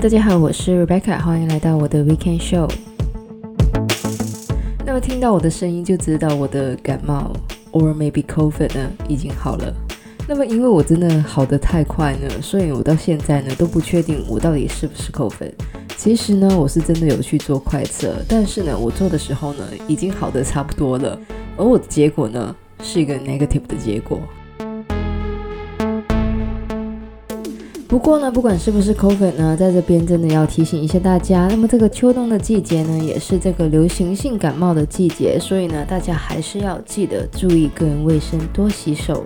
大家好，我是 Rebecca，欢迎来到我的 Weekend Show。那么听到我的声音就知道我的感冒，or maybe COVID 呢已经好了。那么因为我真的好的太快呢，所以我到现在呢都不确定我到底是不是 COVID。其实呢，我是真的有去做快测，但是呢，我做的时候呢已经好的差不多了，而我的结果呢是一个 negative 的结果。不过呢，不管是不是 COVID 呢，在这边真的要提醒一下大家。那么这个秋冬的季节呢，也是这个流行性感冒的季节，所以呢，大家还是要记得注意个人卫生，多洗手。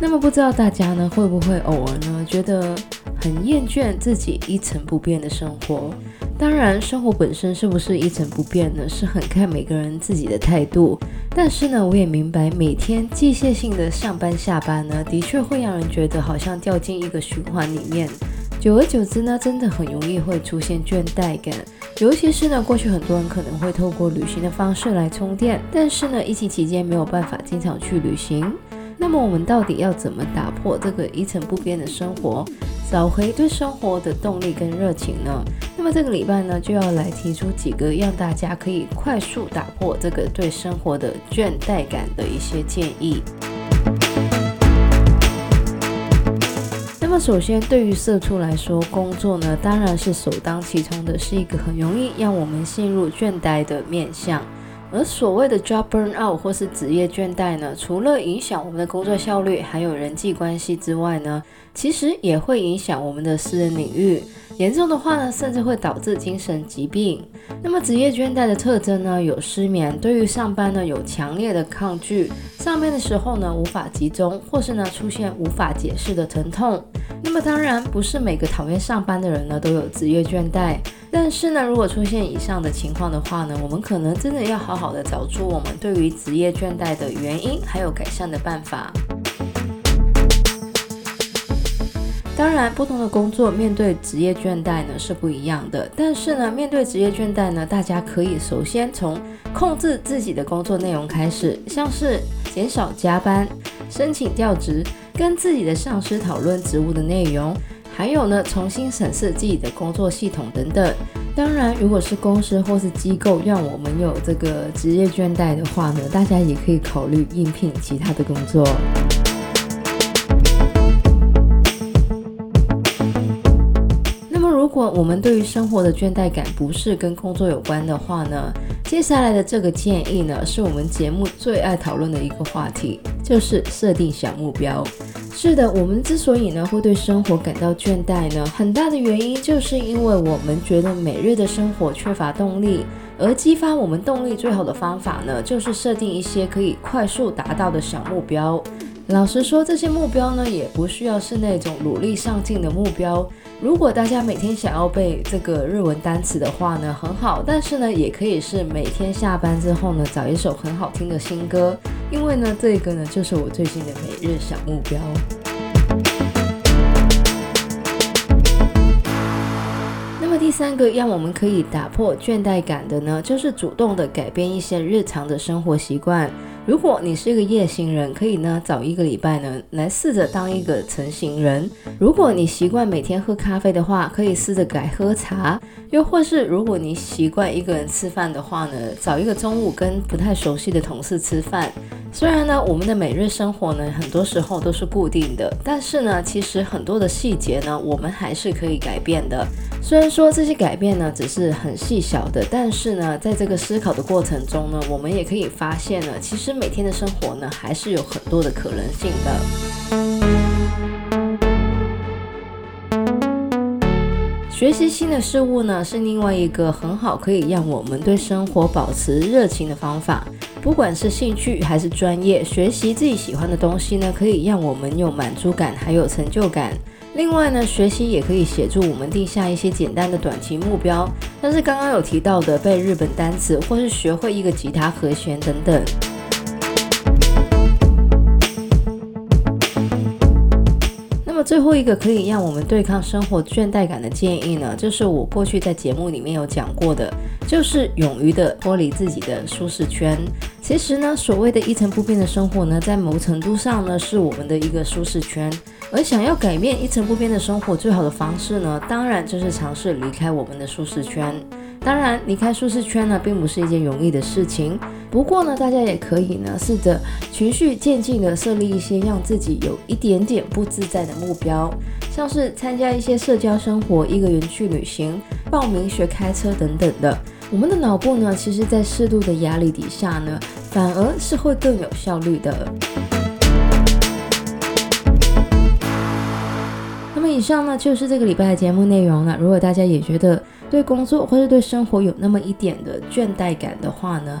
那么不知道大家呢，会不会偶尔呢，觉得很厌倦自己一成不变的生活？当然，生活本身是不是一成不变呢？是很看每个人自己的态度。但是呢，我也明白，每天机械性的上班下班呢，的确会让人觉得好像掉进一个循环里面。久而久之呢，真的很容易会出现倦怠感。尤其是呢，过去很多人可能会透过旅行的方式来充电，但是呢，疫情期间没有办法经常去旅行。那么我们到底要怎么打破这个一成不变的生活？找回对生活的动力跟热情呢？那么这个礼拜呢，就要来提出几个让大家可以快速打破这个对生活的倦怠感的一些建议。那么首先，对于社畜来说，工作呢，当然是首当其冲的，是一个很容易让我们陷入倦怠的面向。而所谓的 job burnout 或是职业倦怠呢，除了影响我们的工作效率，还有人际关系之外呢，其实也会影响我们的私人领域。严重的话呢，甚至会导致精神疾病。那么职业倦怠的特征呢，有失眠，对于上班呢有强烈的抗拒，上班的时候呢无法集中，或是呢出现无法解释的疼痛。那么当然不是每个讨厌上班的人呢都有职业倦怠。但是呢，如果出现以上的情况的话呢，我们可能真的要好好的找出我们对于职业倦怠的原因，还有改善的办法。当然，不同的工作面对职业倦怠呢是不一样的。但是呢，面对职业倦怠呢，大家可以首先从控制自己的工作内容开始，像是减少加班、申请调职、跟自己的上司讨论职务的内容。还有呢，重新审视自己的工作系统等等。当然，如果是公司或是机构让我们有这个职业倦怠的话呢，大家也可以考虑应聘其他的工作。如果我们对于生活的倦怠感不是跟工作有关的话呢，接下来的这个建议呢，是我们节目最爱讨论的一个话题，就是设定小目标。是的，我们之所以呢会对生活感到倦怠呢，很大的原因就是因为我们觉得每日的生活缺乏动力，而激发我们动力最好的方法呢，就是设定一些可以快速达到的小目标。老实说，这些目标呢，也不需要是那种努力上进的目标。如果大家每天想要背这个日文单词的话呢，很好，但是呢，也可以是每天下班之后呢，找一首很好听的新歌。因为呢，这个呢就是我最近的每日小目标。那么第三个让我们可以打破倦怠感的呢，就是主动的改变一些日常的生活习惯。如果你是一个夜行人，可以呢早一个礼拜呢来试着当一个晨行人。如果你习惯每天喝咖啡的话，可以试着改喝茶。又或是如果你习惯一个人吃饭的话呢，找一个中午跟不太熟悉的同事吃饭。虽然呢，我们的每日生活呢，很多时候都是固定的，但是呢，其实很多的细节呢，我们还是可以改变的。虽然说这些改变呢，只是很细小的，但是呢，在这个思考的过程中呢，我们也可以发现呢，其实每天的生活呢，还是有很多的可能性的。学习新的事物呢，是另外一个很好可以让我们对生活保持热情的方法。不管是兴趣还是专业，学习自己喜欢的东西呢，可以让我们有满足感，还有成就感。另外呢，学习也可以协助我们定下一些简单的短期目标，像是刚刚有提到的背日本单词，或是学会一个吉他和弦等等。最后一个可以让我们对抗生活倦怠感的建议呢，就是我过去在节目里面有讲过的，就是勇于的脱离自己的舒适圈。其实呢，所谓的一成不变的生活呢，在某程度上呢，是我们的一个舒适圈。而想要改变一成不变的生活，最好的方式呢，当然就是尝试离开我们的舒适圈。当然，离开舒适圈呢，并不是一件容易的事情。不过呢，大家也可以呢，试着循序渐进的设立一些让自己有一点点不自在的目标，像是参加一些社交生活、一个人去旅行、报名学开车等等的。我们的脑部呢，其实在适度的压力底下呢，反而是会更有效率的。那么以上呢，就是这个礼拜的节目内容了。如果大家也觉得对工作或者对生活有那么一点的倦怠感的话呢，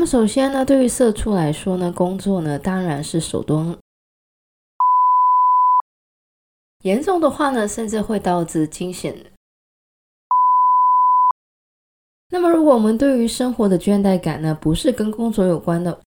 那么首先呢，对于社畜来说呢，工作呢当然是手动，严重的话呢，甚至会导致惊险。那么，如果我们对于生活的倦怠感呢，不是跟工作有关的，